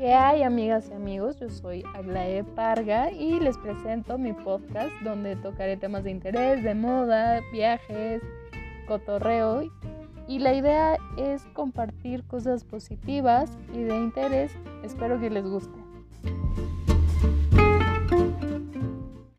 ¿Qué hay amigas y amigos? Yo soy Aglae Parga y les presento mi podcast donde tocaré temas de interés, de moda, viajes, cotorreo y la idea es compartir cosas positivas y de interés. Espero que les guste.